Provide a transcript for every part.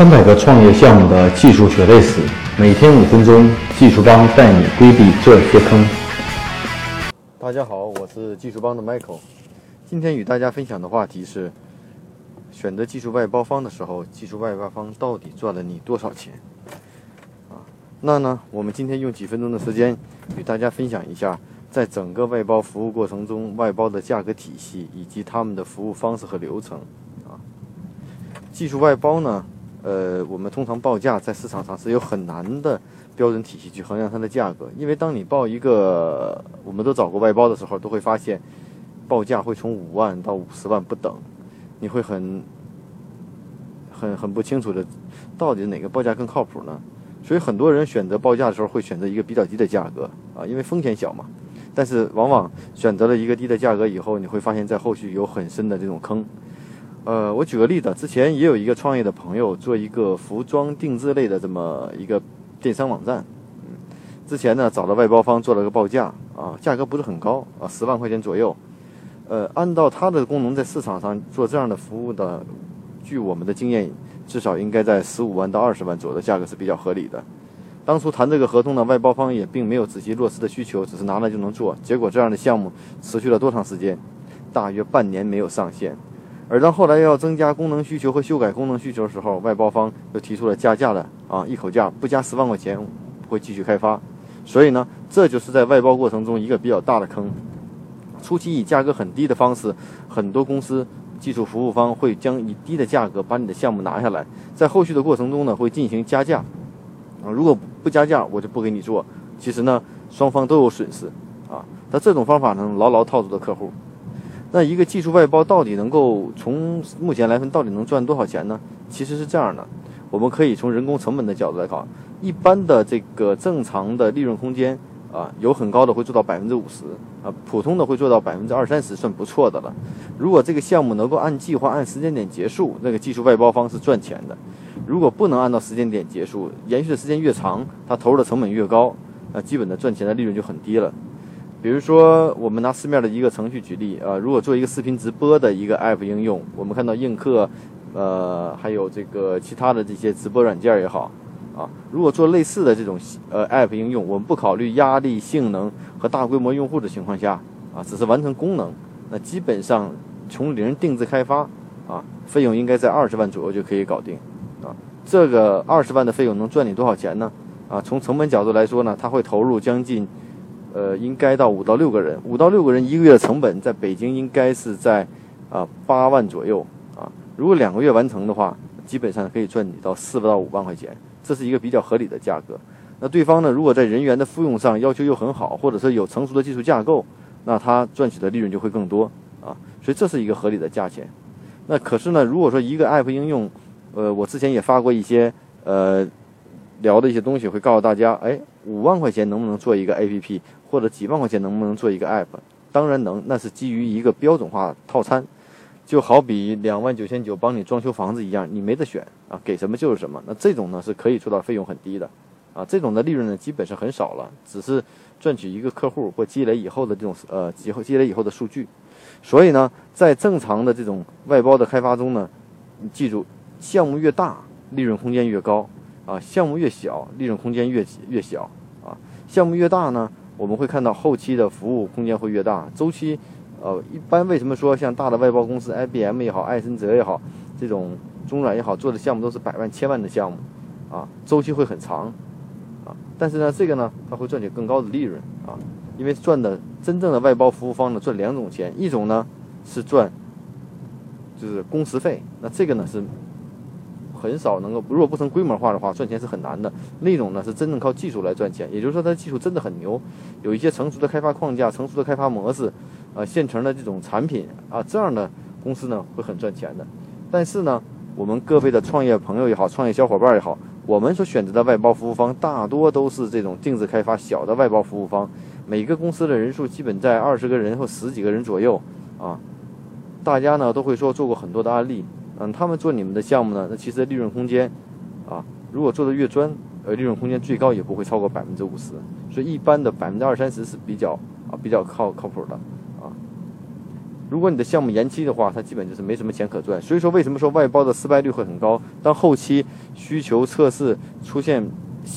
三百个创业项目的技术血泪史，每天五分钟，技术帮带你规避这些坑。大家好，我是技术帮的 Michael。今天与大家分享的话题是：选择技术外包方的时候，技术外包方到底赚了你多少钱？啊，那呢，我们今天用几分钟的时间与大家分享一下，在整个外包服务过程中，外包的价格体系以及他们的服务方式和流程。啊，技术外包呢？呃，我们通常报价在市场上是有很难的标准体系去衡量它的价格，因为当你报一个，我们都找过外包的时候，都会发现报价会从五万到五十万不等，你会很很很不清楚的，到底哪个报价更靠谱呢？所以很多人选择报价的时候会选择一个比较低的价格啊，因为风险小嘛。但是往往选择了一个低的价格以后，你会发现在后续有很深的这种坑。呃，我举个例子，之前也有一个创业的朋友做一个服装定制类的这么一个电商网站，嗯，之前呢找了外包方做了个报价啊，价格不是很高啊，十万块钱左右，呃，按照它的功能在市场上做这样的服务的，据我们的经验，至少应该在十五万到二十万左右的价格是比较合理的。当初谈这个合同呢，外包方也并没有仔细落实的需求，只是拿来就能做，结果这样的项目持续了多长时间？大约半年没有上线。而当后来要增加功能需求和修改功能需求的时候，外包方又提出了加价的啊，一口价不加十万块钱不会继续开发。所以呢，这就是在外包过程中一个比较大的坑。初期以价格很低的方式，很多公司技术服务方会将以低的价格把你的项目拿下来，在后续的过程中呢，会进行加价啊，如果不加价，我就不给你做。其实呢，双方都有损失啊。那这种方法能牢牢套住了客户。那一个技术外包到底能够从目前来分，到底能赚多少钱呢？其实是这样的，我们可以从人工成本的角度来考，一般的这个正常的利润空间啊，有很高的会做到百分之五十啊，普通的会做到百分之二三十，算不错的了。如果这个项目能够按计划、按时间点结束，那个技术外包方是赚钱的；如果不能按照时间点结束，延续的时间越长，它投入的成本越高，那基本的赚钱的利润就很低了。比如说，我们拿市面的一个程序举例啊，如果做一个视频直播的一个 App 应用，我们看到映客，呃，还有这个其他的这些直播软件也好，啊，如果做类似的这种呃 App 应用，我们不考虑压力、性能和大规模用户的情况下，啊，只是完成功能，那基本上从零定制开发，啊，费用应该在二十万左右就可以搞定，啊，这个二十万的费用能赚你多少钱呢？啊，从成本角度来说呢，它会投入将近。呃，应该到五到六个人，五到六个人一个月的成本，在北京应该是在啊八万左右啊。如果两个月完成的话，基本上可以赚你到四到五万块钱，这是一个比较合理的价格。那对方呢，如果在人员的复用上要求又很好，或者说有成熟的技术架构，那他赚取的利润就会更多啊。所以这是一个合理的价钱。那可是呢，如果说一个 App 应用，呃，我之前也发过一些呃聊的一些东西，会告诉大家，哎，五万块钱能不能做一个 APP？或者几万块钱能不能做一个 app？当然能，那是基于一个标准化套餐，就好比两万九千九帮你装修房子一样，你没得选啊，给什么就是什么。那这种呢是可以做到费用很低的，啊，这种的利润呢基本是很少了，只是赚取一个客户或积累以后的这种呃积积累以后的数据。所以呢，在正常的这种外包的开发中呢，你记住，项目越大，利润空间越高啊，项目越小，利润空间越越小啊，项目越大呢。我们会看到后期的服务空间会越大，周期，呃，一般为什么说像大的外包公司，IBM 也好，艾森哲也好，这种中软也好，做的项目都是百万、千万的项目，啊，周期会很长，啊，但是呢，这个呢，它会赚取更高的利润，啊，因为赚的真正的外包服务方呢，赚两种钱，一种呢是赚，就是工时费，那这个呢是。很少能够，如果不成规模化的话，赚钱是很难的。那种呢是真正靠技术来赚钱，也就是说，它技术真的很牛，有一些成熟的开发框架、成熟的开发模式，啊，现成的这种产品啊，这样的公司呢会很赚钱的。但是呢，我们各位的创业朋友也好，创业小伙伴也好，我们所选择的外包服务方大多都是这种定制开发小的外包服务方，每个公司的人数基本在二十个人或十几个人左右啊。大家呢都会说做过很多的案例。嗯，他们做你们的项目呢，那其实利润空间，啊，如果做的越专，呃，利润空间最高也不会超过百分之五十，所以一般的百分之二三十是比较啊比较靠靠谱的，啊，如果你的项目延期的话，它基本就是没什么钱可赚。所以说，为什么说外包的失败率会很高？当后期需求测试出现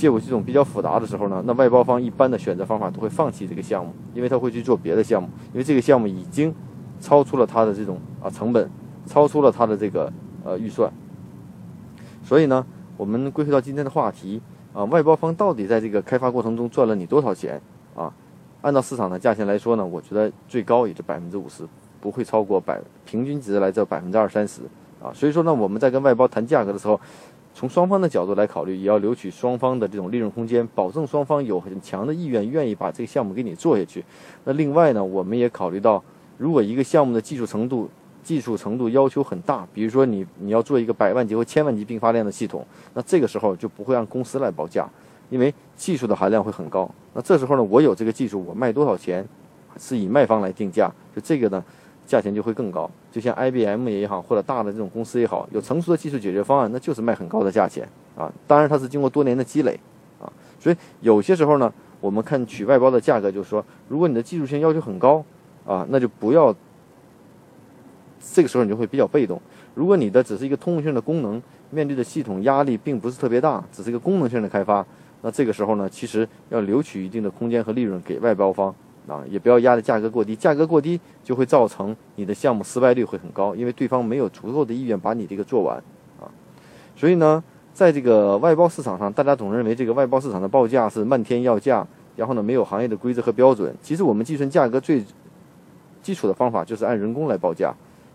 业务系统比较复杂的时候呢，那外包方一般的选择方法都会放弃这个项目，因为他会去做别的项目，因为这个项目已经超出了他的这种啊成本，超出了他的这个呃预算。所以呢，我们归回到今天的话题啊，外包方到底在这个开发过程中赚了你多少钱啊？按照市场的价钱来说呢，我觉得最高也就百分之五十。不会超过百平均值来这百分之二三十啊，所以说呢，我们在跟外包谈价格的时候，从双方的角度来考虑，也要留取双方的这种利润空间，保证双方有很强的意愿，愿意把这个项目给你做下去。那另外呢，我们也考虑到，如果一个项目的技术程度、技术程度要求很大，比如说你你要做一个百万级或千万级并发量的系统，那这个时候就不会按公司来报价，因为技术的含量会很高。那这时候呢，我有这个技术，我卖多少钱，是以卖方来定价，就这个呢。价钱就会更高，就像 IBM 也好，或者大的这种公司也好，有成熟的技术解决方案，那就是卖很高的价钱啊。当然，它是经过多年的积累啊。所以有些时候呢，我们看取外包的价格，就是说，如果你的技术性要求很高啊，那就不要。这个时候你就会比较被动。如果你的只是一个通用性的功能，面对的系统压力并不是特别大，只是一个功能性的开发，那这个时候呢，其实要留取一定的空间和利润给外包方。啊，也不要压的价格过低，价格过低就会造成你的项目失败率会很高，因为对方没有足够的意愿把你这个做完啊。所以呢，在这个外包市场上，大家总认为这个外包市场的报价是漫天要价，然后呢没有行业的规则和标准。其实我们计算价格最基础的方法就是按人工来报价，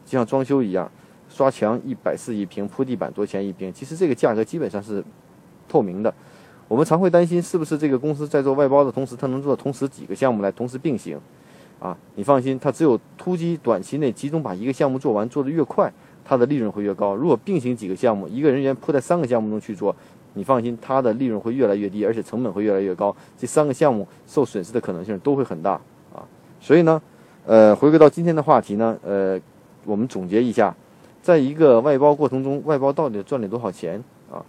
就像装修一样，刷墙一百四一平，铺地板多钱一平，其实这个价格基本上是透明的。我们常会担心，是不是这个公司在做外包的同时，它能做同时几个项目来同时并行？啊，你放心，它只有突击短期内集中把一个项目做完，做得越快，它的利润会越高。如果并行几个项目，一个人员铺在三个项目中去做，你放心，它的利润会越来越低，而且成本会越来越高。这三个项目受损失的可能性都会很大啊。所以呢，呃，回归到今天的话题呢，呃，我们总结一下，在一个外包过程中，外包到底赚了多少钱啊？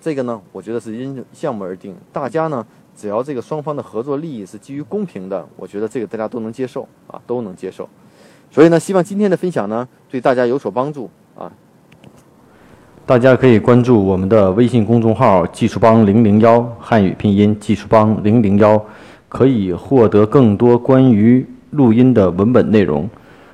这个呢，我觉得是因项目而定。大家呢，只要这个双方的合作利益是基于公平的，我觉得这个大家都能接受啊，都能接受。所以呢，希望今天的分享呢，对大家有所帮助啊。大家可以关注我们的微信公众号“技术帮零零幺”汉语拼音“技术帮零零幺”，可以获得更多关于录音的文本内容。